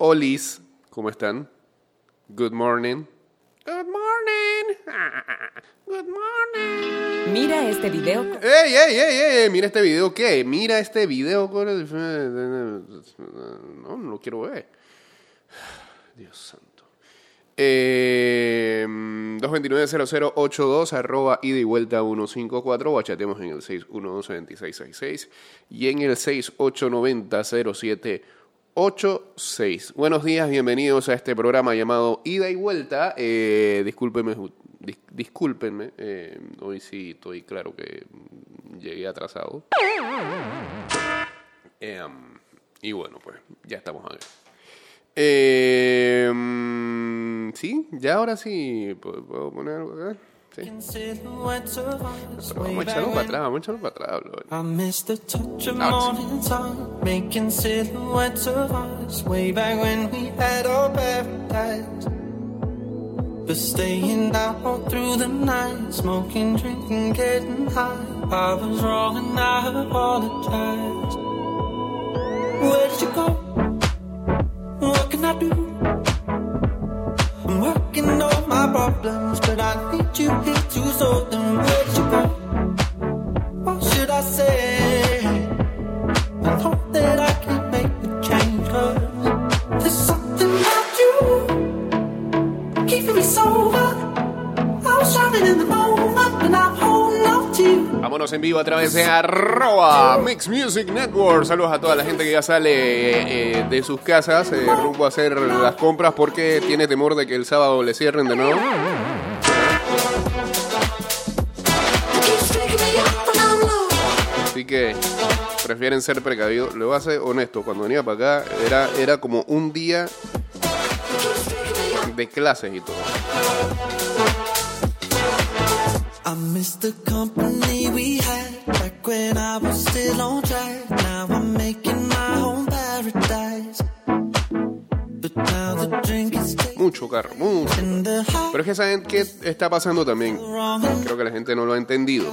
Olis, ¿cómo están? Good morning. Good morning. Good morning. Mira este video. ¡Ey, ey, ey, ey! Mira este video, ¿qué? Mira este video con el... No, no lo quiero ver. Dios santo. Eh, 229-0082, arroba ida y vuelta 154, o en el 612-2666 y en el 6890-0786. Buenos días, bienvenidos a este programa llamado Ida y Vuelta. Eh, discúlpenme, dis- discúlpenme eh, hoy sí estoy claro que llegué atrasado. Em, y bueno, pues ya estamos aquí. Eh, sí, ya ahora sí. ¿Puedo, puedo poner algo acá? Sí. Pero vamos a echarlo para atrás, vamos a echarlo para atrás, bro. I miss the touch of Ah, sí. morning sun, making silhouettes of us way back when we had our paradise. But staying out all through the night, smoking, drinking, getting high. I was wrong and I apologize. Where did you go? What can I do? En vivo a través de arroba Mix Music Network. Saludos a toda la gente que ya sale eh, eh, de sus casas eh, rumbo a hacer las compras porque tiene temor de que el sábado le cierren de nuevo. Que prefieren ser precavidos. Le voy a ser honesto, cuando venía para acá era, era como un día de clases y todo. I miss the company we had back when I was still on track. Now I'm making my own paradise. But now the drink is taking Mucho carro, mucho. Pero es que saben qué está pasando también. Creo que la gente no lo ha entendido.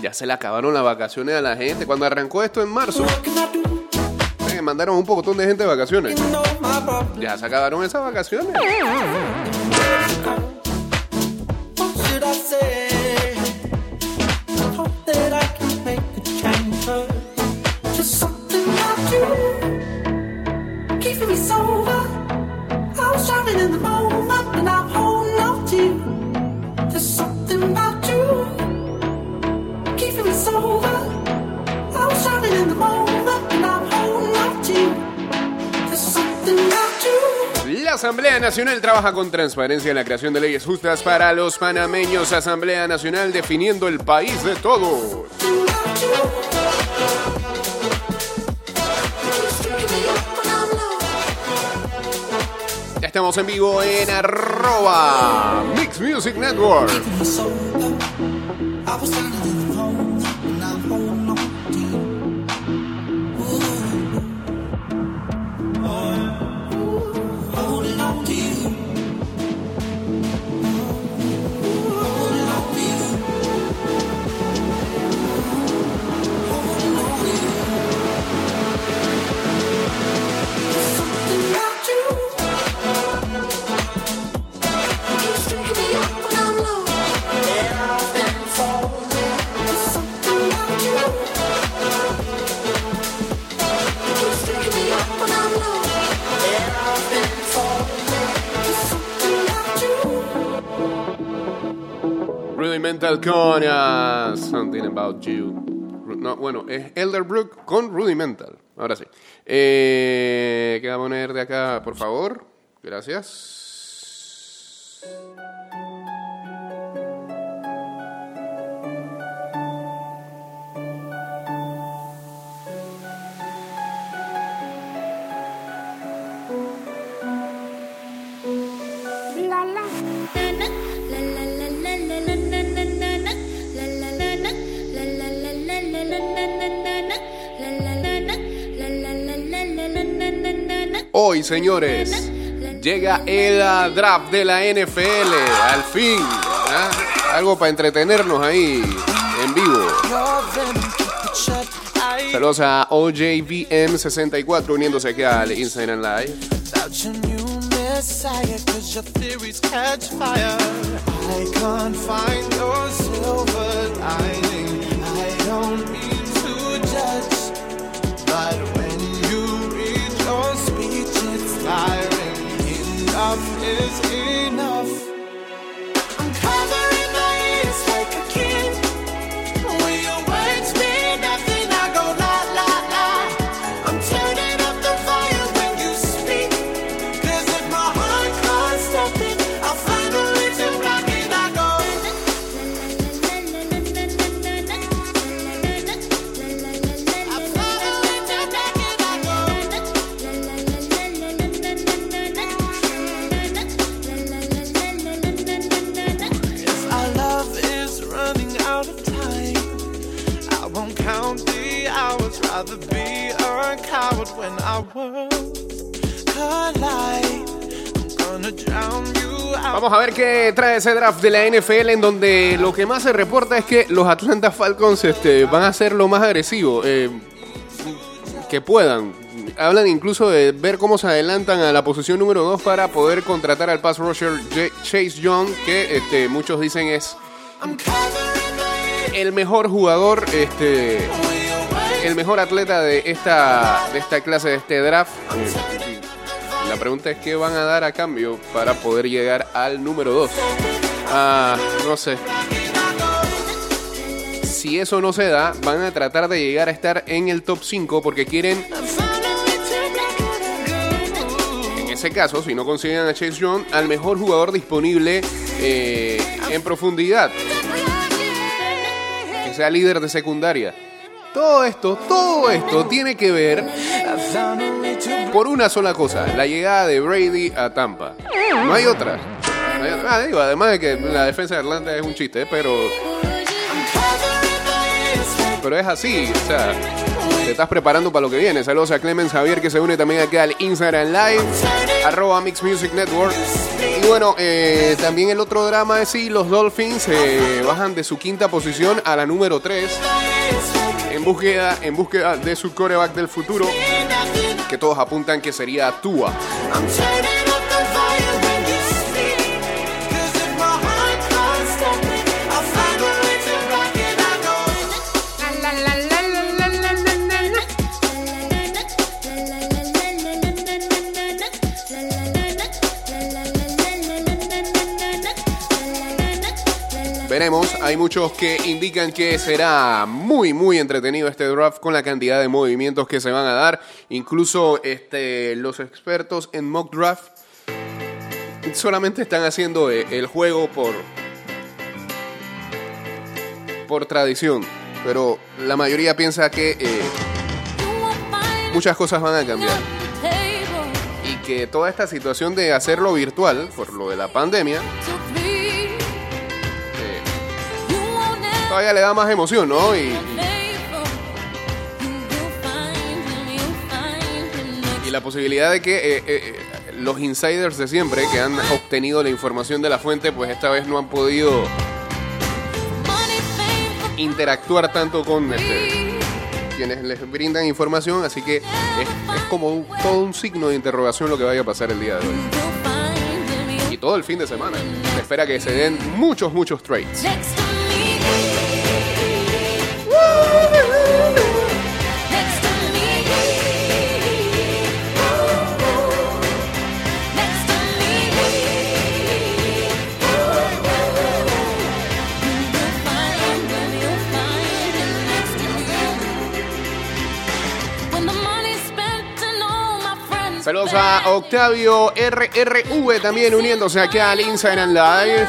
Ya se le acabaron las vacaciones a la gente. Cuando arrancó esto en marzo, eh, mandaron un poco de gente de vacaciones. Ya se acabaron esas vacaciones. Asamblea Nacional trabaja con transparencia en la creación de leyes justas para los panameños. Asamblea Nacional definiendo el país de todos. Ya estamos en vivo en arroba Mix Music Network. Uh, Something About You. No, bueno, es Elderbrook con Rudimental. Ahora sí. Eh, ¿Qué va a poner de acá, por favor? Gracias. Hoy, señores, llega el draft de la NFL. Al fin. Algo para entretenernos ahí en vivo. I Saludos a OJVM64 uniéndose aquí al Instagram Live. Without it's. Enough is enough. Rather be a coward when our worlds collide. Vamos a ver qué trae ese draft de la NFL en donde lo que más se reporta es que los Atlanta Falcons este, van a ser lo más agresivos eh, que puedan. Hablan incluso de ver cómo se adelantan a la posición número 2 para poder contratar al pass rusher Chase Young, que este, muchos dicen es el mejor jugador, este, el mejor atleta de esta, de esta clase, de este draft. Eh, La pregunta es qué van a dar a cambio para poder llegar al número 2. Ah, no sé. Si eso no se da, van a tratar de llegar a estar en el top 5 porque quieren, en ese caso, si no consiguen a Chase Young, al mejor jugador disponible eh, en profundidad, sea líder de secundaria. Todo esto, todo esto tiene que ver por una sola cosa, la llegada de Brady a Tampa. No hay otra. Ah, además de que la defensa de Atlanta es un chiste, pero, pero es así. O sea, te estás preparando para lo que viene. Saludos a Clemens Javier que se une también acá al Instagram Live, arroba Mix Music Network. Bueno, eh, también el otro drama es si los Dolphins eh, bajan de su quinta posición a la número 3 en búsqueda, en búsqueda de su coreback del futuro, que todos apuntan que sería Tua. Veremos, hay muchos que indican que será muy muy entretenido este draft con la cantidad de movimientos que se van a dar. Incluso este, los expertos en mock draft solamente están haciendo eh, el juego por por tradición, pero la mayoría piensa que eh, muchas cosas van a cambiar. Y que toda esta situación de hacerlo virtual por lo de la pandemia todavía le da más emoción, ¿no? Y, y- la posibilidad de que eh, eh, eh, los insiders de siempre que han obtenido la información de la fuente, pues esta vez no han podido interactuar tanto con este, quienes les brindan información, así que es, como todo un signo de interrogación lo que vaya a pasar el día de hoy. Y todo el fin de semana. Se espera que se den muchos, muchos trades. Saludos a Octavio RRV también uniéndose aquí al Instagram Live.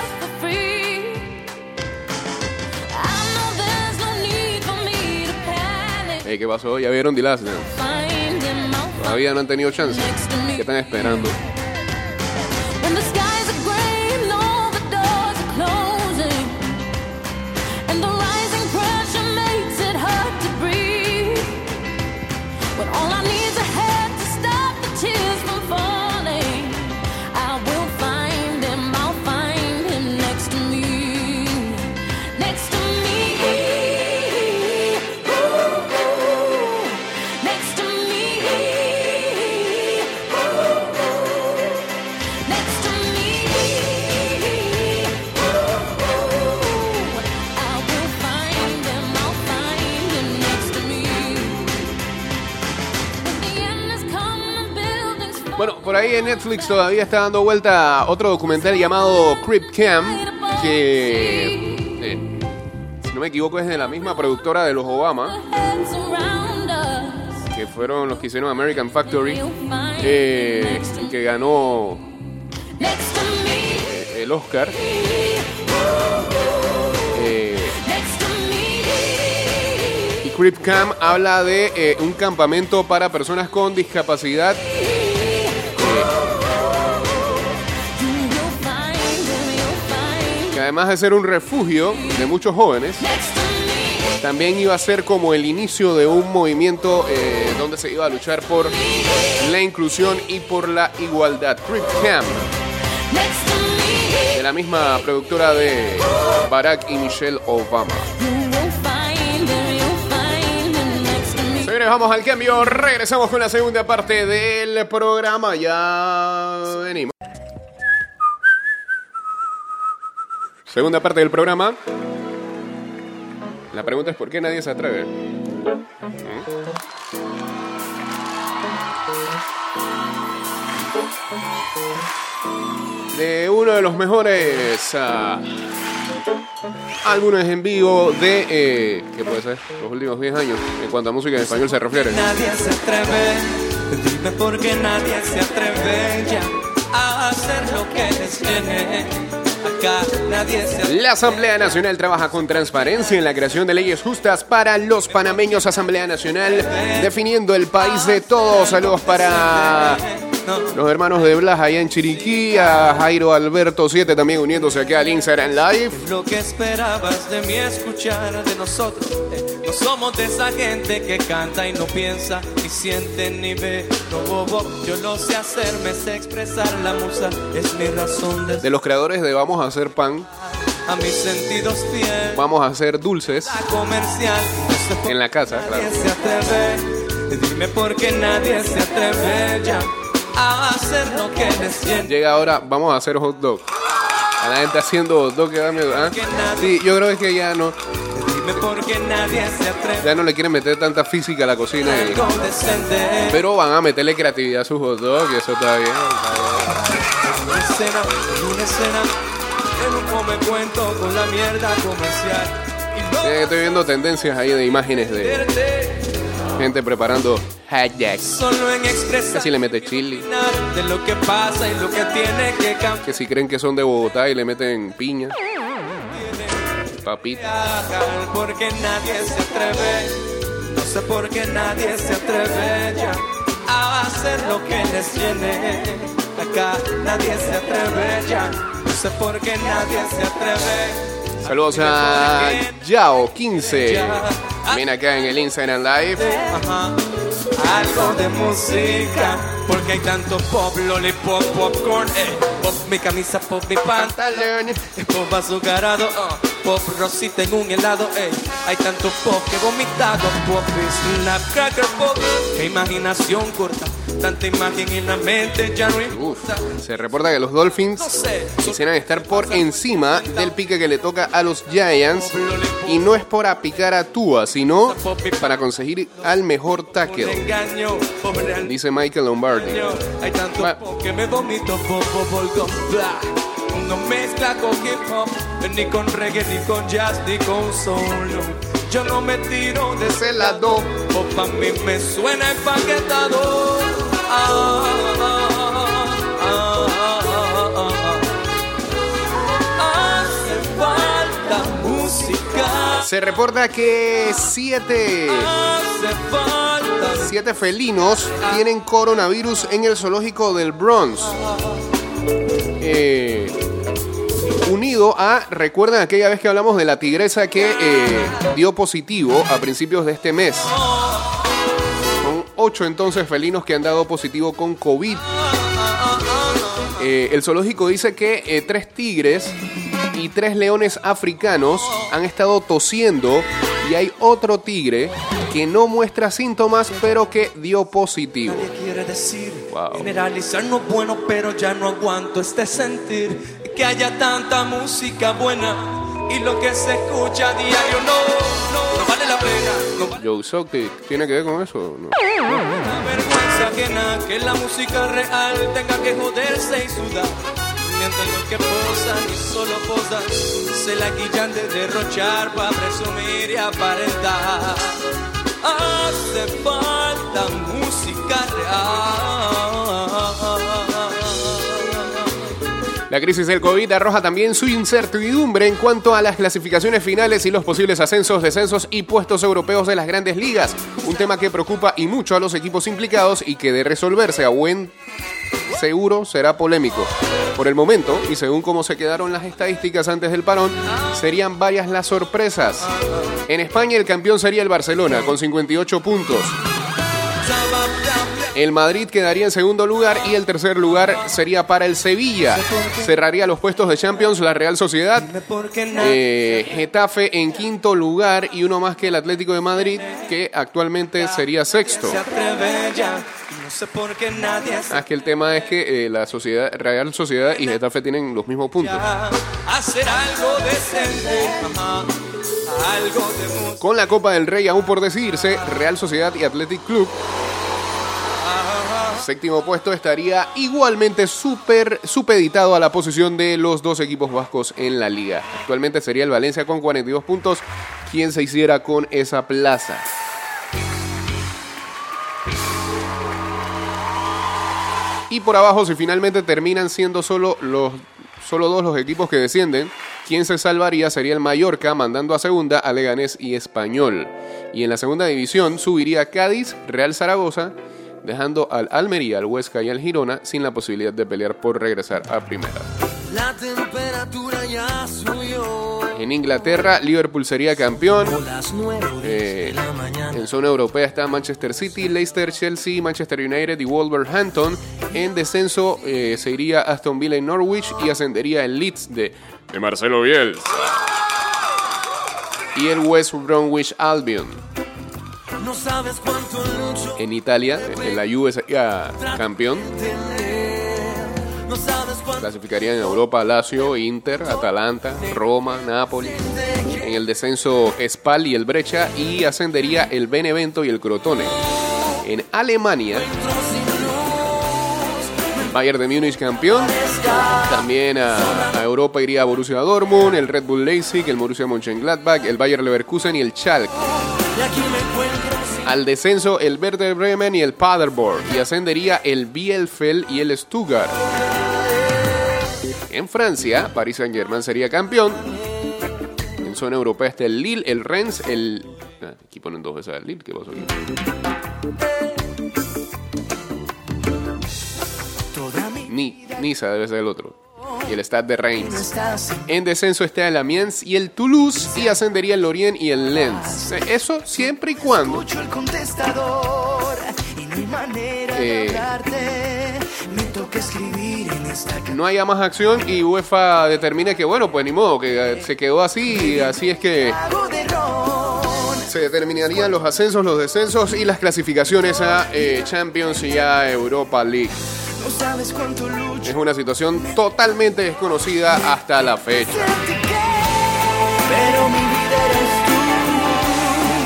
Eh, ¿Qué pasó? ¿Ya vieron The Last Dance? Todavía no han tenido chance. ¿Qué están esperando? Netflix todavía está dando vuelta otro documental llamado Crip Camp, que, eh, si no me equivoco, es de la misma productora de los Obama, que fueron los que hicieron American Factory, que ganó eh, el Oscar. Eh, Crip Camp habla de eh, un campamento para personas con discapacidad además de ser un refugio de muchos jóvenes, también iba a ser como el inicio de un movimiento eh, donde se iba a luchar por la inclusión y por la igualdad. Crip Camp, de la misma productora de Barack y Michelle Obama. Señores, vamos al cambio. Regresamos con la segunda parte del programa. Ya venimos. Segunda parte del programa. La pregunta es por qué nadie se atreve. ¿Mm? De uno de los mejores ah, álbumes en vivo de, eh, ¿qué puede ser? Los últimos 10 años, en cuanto a música en español se refiere. Nadie se atreve, dime por qué nadie se atreve ya a hacer lo que les viene. La Asamblea Nacional trabaja con transparencia en la creación de leyes justas para los panameños. Asamblea Nacional definiendo el país de todos. Saludos para los hermanos de Blas allá en Chiriquí, a Jairo Alberto 7 también uniéndose aquí al Instagram Live. Lo que esperabas de mí escuchar de nosotros. Eh, No somos de esa gente que canta y no piensa, ni siente ni ve. No bobo, yo lo sé hacer, me sé expresar. La musa es mi razón de De los creadores de Vamos a hacer pan, a mis sentidos fiel. vamos a hacer dulces La comercial, no sé por en la casa, claro. Nadie se atreve, dime por qué nadie se atreve ya a hacer lo que les. Llega ahora, vamos a hacer hot dog. A la gente haciendo hot dog que da miedo. ¿ah? Sí, yo creo que ya no, Nadie se atreve. ya no le quieren meter tanta física a la cocina. y-. Pero van a meterle creatividad a sus hot dogs y eso está bien. En una escena, en una escena, come cuento con la mierda comercial. Sí, estoy viendo tendencias ahí de imágenes de gente preparando dogs. solo en Casi le mete chili. de lo que pasa y lo que tiene que cambiar. Que si creen que son de Bogotá y le meten piña, papita. Porque nadie se atreve, no sé por qué nadie se atreve ya a hacer lo que les viene. Acá nadie se atreve ya, no sé por qué nadie se atreve. Saludos a Yao15. También acá en el Instagram Live. Ajá. Algo de música, porque hay tanto pop, lollipop, popcorn, eh. Pop mi camisa, pop mi pantalón, eh, pop azucarado, uh, pop rosita en un helado. Hay tanto pop que he vomitado, pop y snapcracker pop, qué imaginación corta, tanta imagen en la mente ya no Uf, importa. se reporta que los Dolphins No sé, quisieran estar por encima del pique que le toca a los Giants. Y no es para picar a Tua, sino para conseguir al mejor tackle, dice Michael Lombardi. Hay tanto pop que me vomito pop, pop. No mezcla con hip hop, ni con reggae, ni con jazz, ni con solo. Yo no me tiro de ese lado, pop a mí me suena empaquetado. Ah, ah, ah. Hace falta música, Se reporta que siete, hace falta siete felinos tienen coronavirus en el zoológico del Bronx. Eh, unido a, recuerdan aquella vez que hablamos de la tigresa que eh, dio positivo a principios de este mes. Son ocho entonces felinos que han dado positivo con COVID. Eh, el zoológico dice que eh, tres tigres y tres leones africanos han estado tosiendo y hay otro tigre que no muestra síntomas pero que dio positivo. Nadie quiere decir Wow. generalizar no es bueno, pero ya no aguanto este sentir que haya tanta música buena y lo que se escucha a diario no, no, no vale la pena, no vale Joe Sock, ¿te- ¿tiene que ver con eso? No. la vergüenza. ajena que la música real tenga que joderse y sudar. Mientras los que posan y solo posan se la guillan de derrochar para presumir y aparentar. Hace falta música real. La crisis del COVID arroja también su incertidumbre en cuanto a las clasificaciones finales y los posibles ascensos, descensos y puestos europeos de las grandes ligas. Un tema que preocupa y mucho a los equipos implicados y que de resolverse a buen seguro será polémico. Por el momento, y según cómo se quedaron las estadísticas antes del parón, serían varias las sorpresas. En España el campeón sería el Barcelona con 58 puntos. El Madrid quedaría en segundo lugar y el tercer lugar sería para el Sevilla. Cerraría los puestos de Champions la Real Sociedad. Eh, Getafe en quinto lugar y uno más que el Atlético de Madrid, que actualmente sería sexto. se Ah, que el tema es que eh, la sociedad, Real Sociedad y Getafe tienen los mismos puntos. Con la Copa del Rey aún por decidirse, Real Sociedad y Athletic Club. Séptimo puesto estaría igualmente super supeditado a la posición de los dos equipos vascos en la liga. Actualmente sería el Valencia con 42 puntos quien se hiciera con esa plaza. Y por abajo, si finalmente terminan siendo solo, los, solo dos los equipos que descienden, quien se salvaría sería el Mallorca, mandando a segunda a Leganés y Español. Y en la segunda división subiría Cádiz, Real Zaragoza, dejando al Almería, al Huesca y al Girona sin la posibilidad de pelear por regresar a primera. La temperatura ya subió. En Inglaterra, Liverpool sería campeón. Eh, en zona europea está Manchester City, Leicester, Chelsea, Manchester United y Wolverhampton. En descenso eh, se iría Aston Villa y Norwich y ascendería el Leeds de, de Marcelo Bielsa. Y el West Bromwich Albion. No sabes cuánto lucho En Italia, en la Juve sería campeón. No sabes Clasificarían en Europa Lazio, Inter, Atalanta, Roma, Napoli. En el descenso Spal y el Brecha y ascendería el Benevento y el Crotone. En Alemania, Bayern de Múnich campeón. También a, a Europa iría Borussia Dortmund, el Red Bull Leipzig, el Borussia Mönchengladbach, el Bayer Leverkusen y el Schalke. Al descenso el Werder Bremen y el Paderborn y ascendería el Bielefeld y el Stuttgart. En Francia, Paris Saint-Germain sería campeón. En zona europea está el Lille, el Rennes, el... Ah, aquí ponen dos veces al Lille, ¿qué pasó aquí? Ni, Niza debe ser el otro. Y el Stade de Reims. En descenso está el Amiens y el Toulouse y ascendería el Lorient y el Lens. Eso siempre y cuando Eh. no haya más acción y UEFA determine que bueno, pues ni modo, que eh, se quedó así, así es que se determinarían los ascensos, los descensos y las clasificaciones a eh, Champions y a Europa League. Es una situación totalmente desconocida hasta la fecha.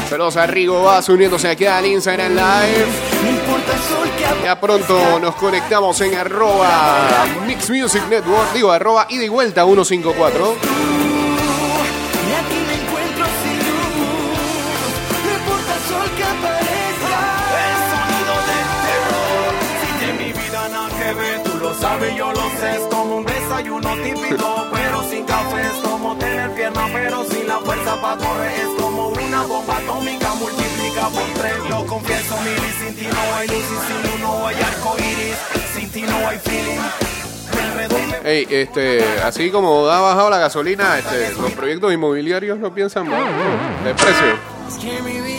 Saludos a Rigo Vaz uniéndose aquí al Instagram Live. Ya pronto nos conectamos en arroba Mix Music Network, digo arroba ida y vuelta 154. Pero sin café. Es como tener pierna, pero sin la fuerza para correr. Es como una bomba atómica, multiplica por tres. Lo confieso, Mili, sin ti no hay luz. Y sin uno no hay arco iris. Sin ti no hay feeling. Hey, este, así como ha bajado la gasolina, este, los proyectos inmobiliarios no piensan más de precio.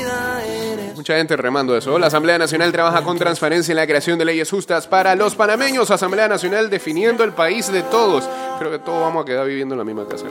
Mucha gente remando eso. La Asamblea Nacional trabaja con transparencia en la creación de leyes justas para los panameños. Asamblea Nacional definiendo el país de todos. Creo que todos vamos a quedar viviendo en la misma casa.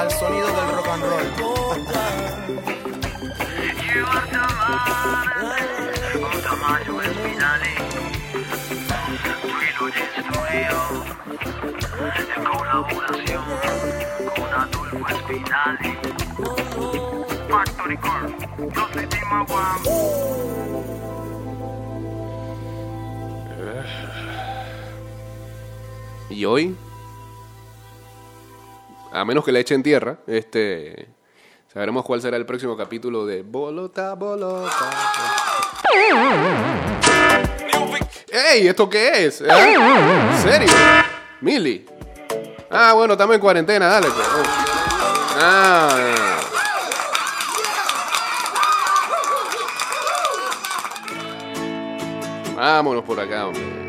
Al sonido del rock and roll. Y hoy, a menos que le echen tierra, este, sabremos cuál será el próximo capítulo de Bolota, Bolota. ¡Ey! ¿Esto qué es? ¿Eh? ¿En serio? Mili. Ah, bueno, estamos en cuarentena, dale. pues. Ah. Vámonos por acá, hombre.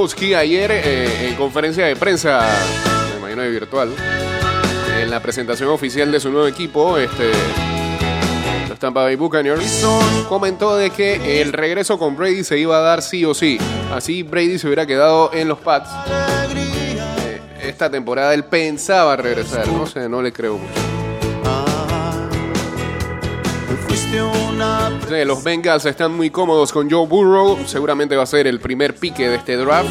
Gronkowski ayer eh, en conferencia de prensa, me imagino de virtual, en la presentación oficial de su nuevo equipo, este, los Tampa Bay Buccaneers, comentó de que el regreso con Brady se iba a dar sí o sí. Así Brady se hubiera quedado en los Pats. Eh, esta temporada él pensaba regresar, no sé, no le creo mucho. Los Bengals están muy cómodos con Joe Burrow, seguramente va a ser el primer pique de este draft.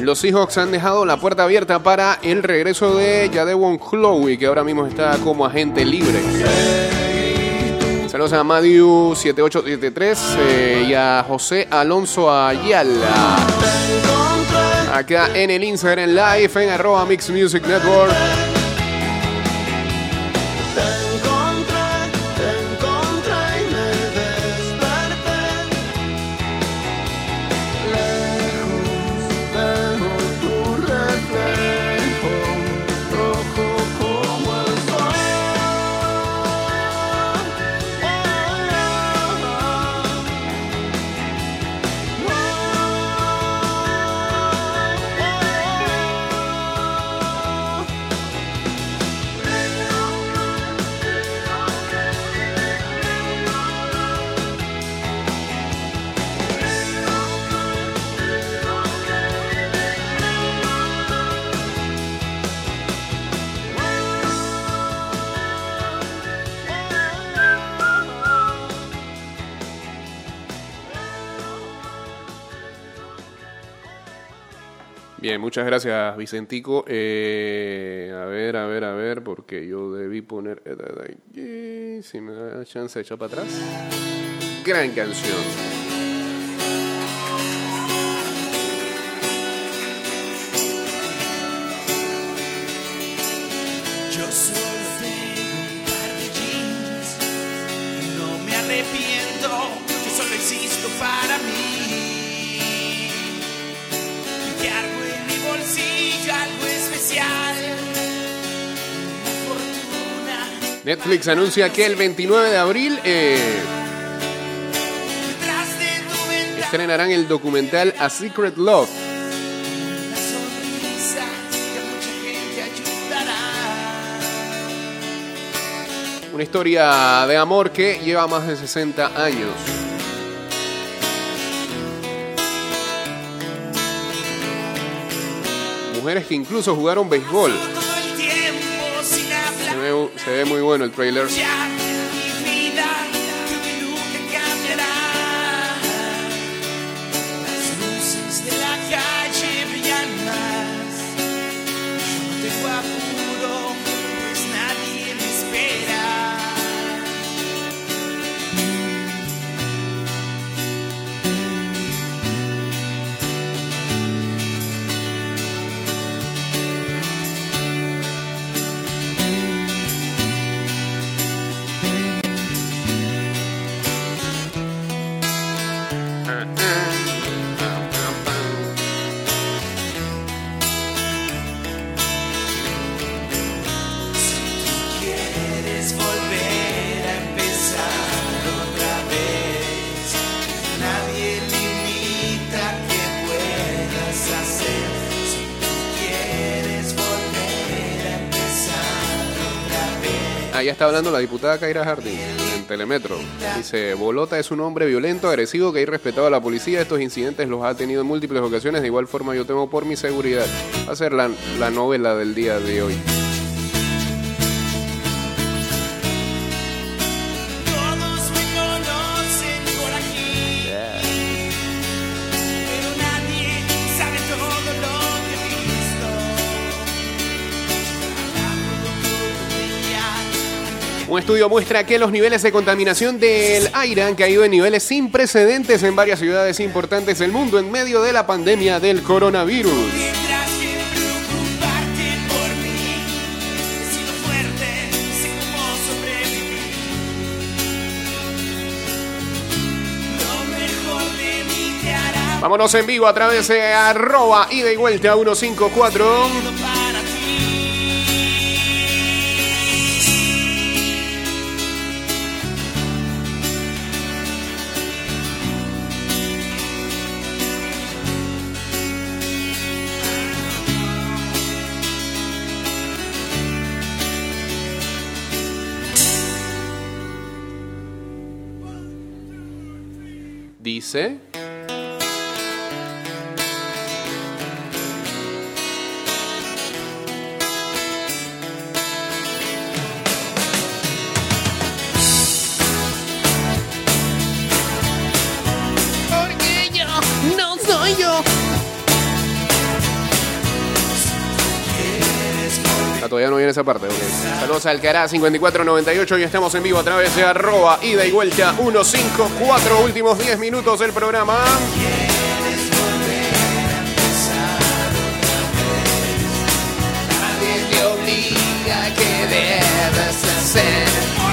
Los Seahawks han dejado la puerta abierta para el regreso de Jadewon Chloe, que ahora mismo está como agente libre. Saludos a Madiu7873 eh, y a José Alonso Ayala. Acá en el Instagram Live en arroba Mix Music Network. Bien, muchas gracias Vicentico. Eh, a ver, a ver, a ver, porque yo debí poner... eh, Si me da chance de echar para atrás. Gran canción. Netflix anuncia que el 29 de abril eh, estrenarán el documental A Secret Love. Una historia de amor que lleva más de 60 años. Mujeres que incluso jugaron béisbol. Se ve muy bueno el trailer. Ahí está hablando la diputada Kaira Jardín en Telemetro. Dice, Bolota es un hombre violento, agresivo, que ha irrespetado a la policía. Estos incidentes los ha tenido en múltiples ocasiones. De igual forma yo temo por mi seguridad. Va a ser la, la novela del día de hoy. Un estudio muestra que los niveles de contaminación del aire han caído en niveles sin precedentes en varias ciudades importantes del mundo en medio de la pandemia del coronavirus. Vámonos en vivo a través de arroba ida y vuelta 154. Dice. Viene esa parte. ok. Saludos al Cará 5498 y estamos en vivo a través de arroba ida y vuelta 154. Últimos 10 minutos del programa. Nadie te obliga que debes hacer.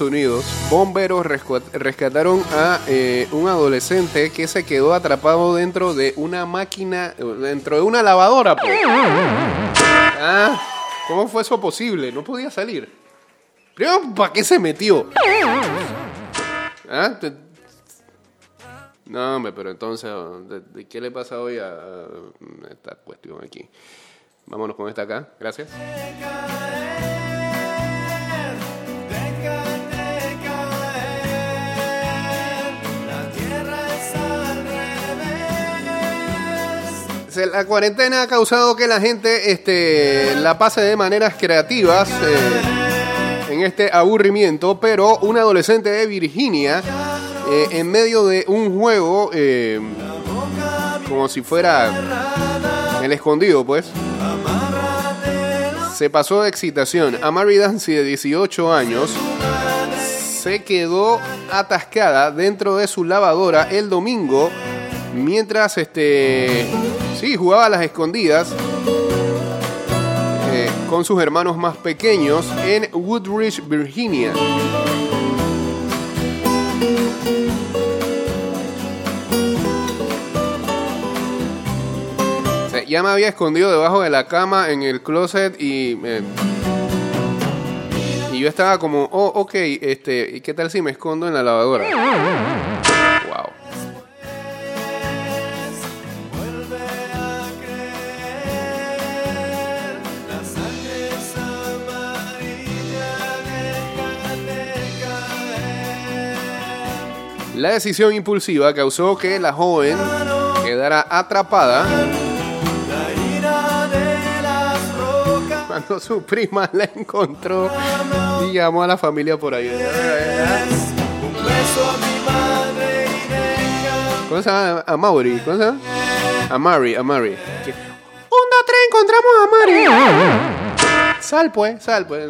Unidos, bomberos rescataron a eh, un adolescente que se quedó atrapado dentro de una máquina, dentro de una lavadora. pues. Ah, ¿Cómo fue eso posible? No podía salir. ¿para qué se metió? ¿Ah? No, hombre, pero entonces, ¿de, qué le pasa hoy a esta cuestión aquí? Vámonos con esta acá. Gracias. La cuarentena ha causado que la gente este, la pase de maneras creativas eh, en este aburrimiento, pero un adolescente de Virginia, eh, en medio de un juego, eh, como si fuera el escondido, pues, se pasó de excitación. Amari Dancy, de 18 años, se quedó atascada dentro de su lavadora el domingo mientras este Sí, jugaba a las escondidas eh, con sus hermanos más pequeños en Woodridge, Virginia. ya me había escondido debajo de la cama en el closet y. Eh, y yo estaba como, oh, ok, este, ¿y ¿qué tal si me escondo en la lavadora? ¡Wow! La decisión impulsiva causó que la joven quedara atrapada cuando su prima la encontró y llamó a la familia por ahí. ¿Cómo se llama? A Mauri. ¿Cómo se llama? A Mari, a Mari. Un, dos, tres, encontramos a Mari. Sal pues, sal pues.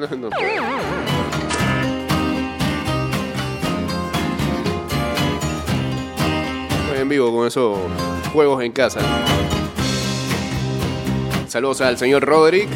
En vivo con esos juegos en casa. Saludos al señor Roderick.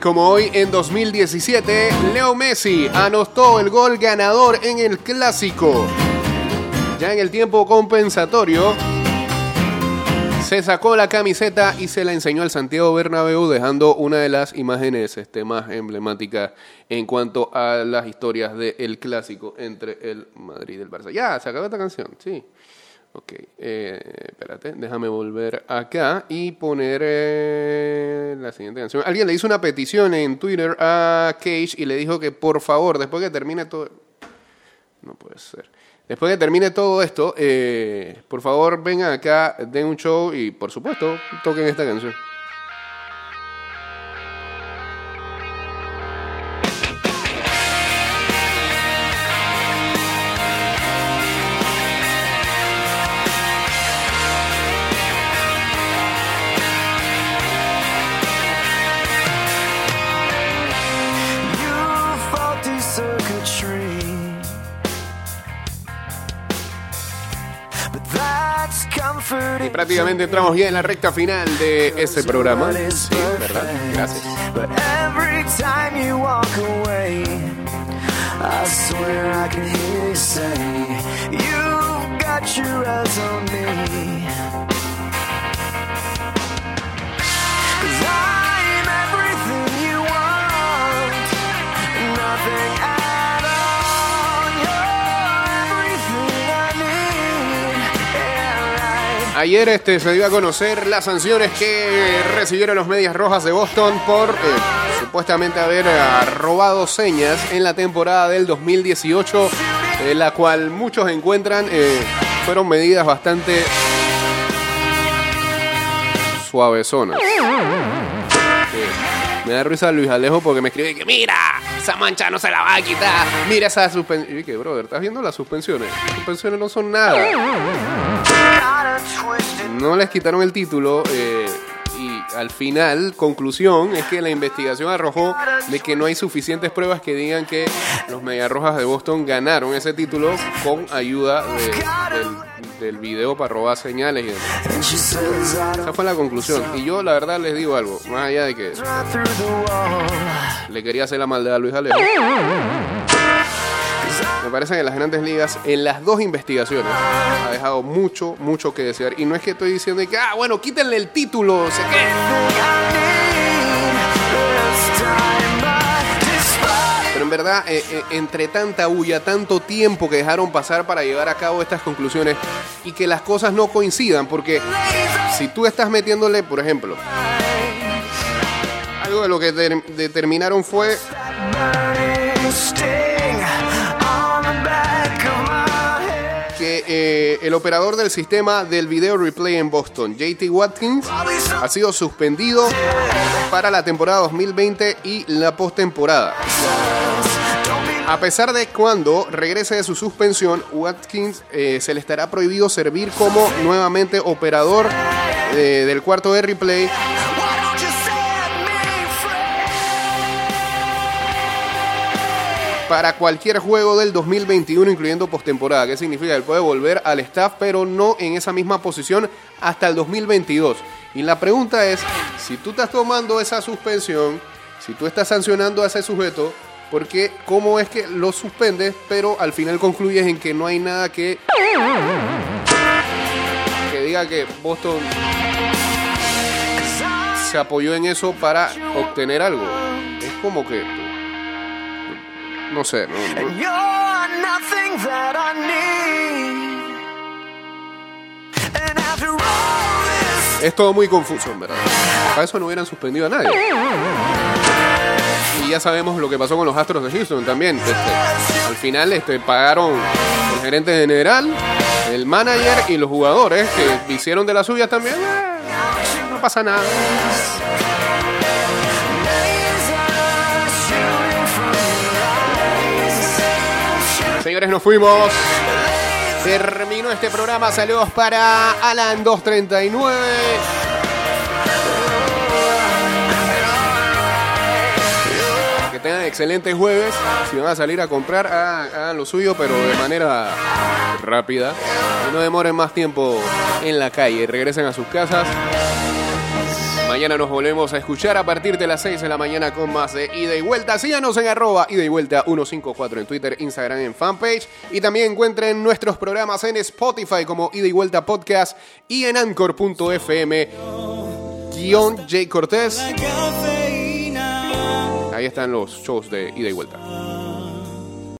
Como hoy, en 2017, Leo Messi anotó el gol ganador en el clásico. Ya en el tiempo compensatorio, se sacó la camiseta y se la enseñó al Santiago Bernabéu, dejando una de las imágenes este, más emblemáticas en cuanto a las historias del clásico entre el Madrid y el Barça. Ya, se acabó esta canción, sí. Ok, eh, espérate, déjame volver acá y poner eh, la siguiente canción. Alguien le hizo una petición en Twitter a Cage y le dijo que por favor, después que termine todo... No puede ser. Después que termine todo esto, eh, por favor vengan acá, den un show y por supuesto toquen esta canción. Entramos ya en la recta final de este programa. ¿verdad? Gracias. Got your eyes on me. Ayer este, se dio a conocer las sanciones que recibieron los Medias Rojas de Boston por eh, supuestamente haber eh, robado señas en la temporada del 2018, eh, la cual muchos encuentran eh, fueron medidas bastante suavezonas. Me da risa Luis Alejo porque me escribe que mira, esa mancha no se la va a quitar. Mira esa suspensión. Y que, brother, ¿estás viendo las suspensiones? Las suspensiones no son nada. No les quitaron el título eh, y al final, conclusión, es que la investigación arrojó de que no hay suficientes pruebas que digan que los Mediarrojas de Boston ganaron ese título con ayuda de- del, del video para robar señales y demás. Esa fue la conclusión. Y yo la verdad les digo algo, más allá de que le quería hacer la maldad a Luis Alejo. Me parece que las grandes ligas, en las dos investigaciones, ha dejado mucho, mucho que desear. Y no es que estoy diciendo que, ah, bueno, quítenle el título, no sé qué. Pero en verdad, eh, eh, entre tanta bulla, tanto tiempo que dejaron pasar para llevar a cabo estas conclusiones y que las cosas no coincidan, porque si tú estás metiéndole, por ejemplo, algo de lo que ter- determinaron fue eh, el operador del sistema del video replay en Boston, JT Watkins, ha sido suspendido para la temporada 2020 y la postemporada. A pesar de cuando regrese de su suspensión, Watkins eh, se le estará prohibido servir como nuevamente operador eh, del cuarto de replay para cualquier juego del 2021, incluyendo postemporada. ¿Qué significa? Él puede volver al staff, pero no en esa misma posición hasta el 2022. Y la pregunta es, si tú estás tomando esa suspensión, si tú estás sancionando a ese sujeto, ¿por qué? ¿Cómo es que lo suspendes, pero al final concluyes en que no hay nada que que diga que Boston se apoyó en eso para obtener algo? Es como que no sé, no, no- And you're nothing that I need. And after all this, Es todo muy confuso, en verdad. Para eso no hubieran suspendido a nadie. Y ya sabemos lo que pasó con los Astros de Houston también. Este, al final este, pagaron el gerente general, el manager y los jugadores que hicieron de las suyas también. Eh, No pasa nada. Señores, nos fuimos. Terminó este programa. Saludos para Alan 239. Que tengan excelente jueves. Si van a salir a comprar, hagan, lo suyo, pero de manera rápida. Y no demoren más tiempo en la calle. Regresen a sus casas. Mañana nos volvemos a escuchar a partir de las 6 de la mañana con más de Ida y Vuelta. Síganos en arroba Ida y Vuelta 154 en Twitter, Instagram, en fanpage. Y también encuentren nuestros programas en Spotify como Ida y Vuelta Podcast y en Anchor.fm guion Cortés. Ahí están los shows de Ida y Vuelta.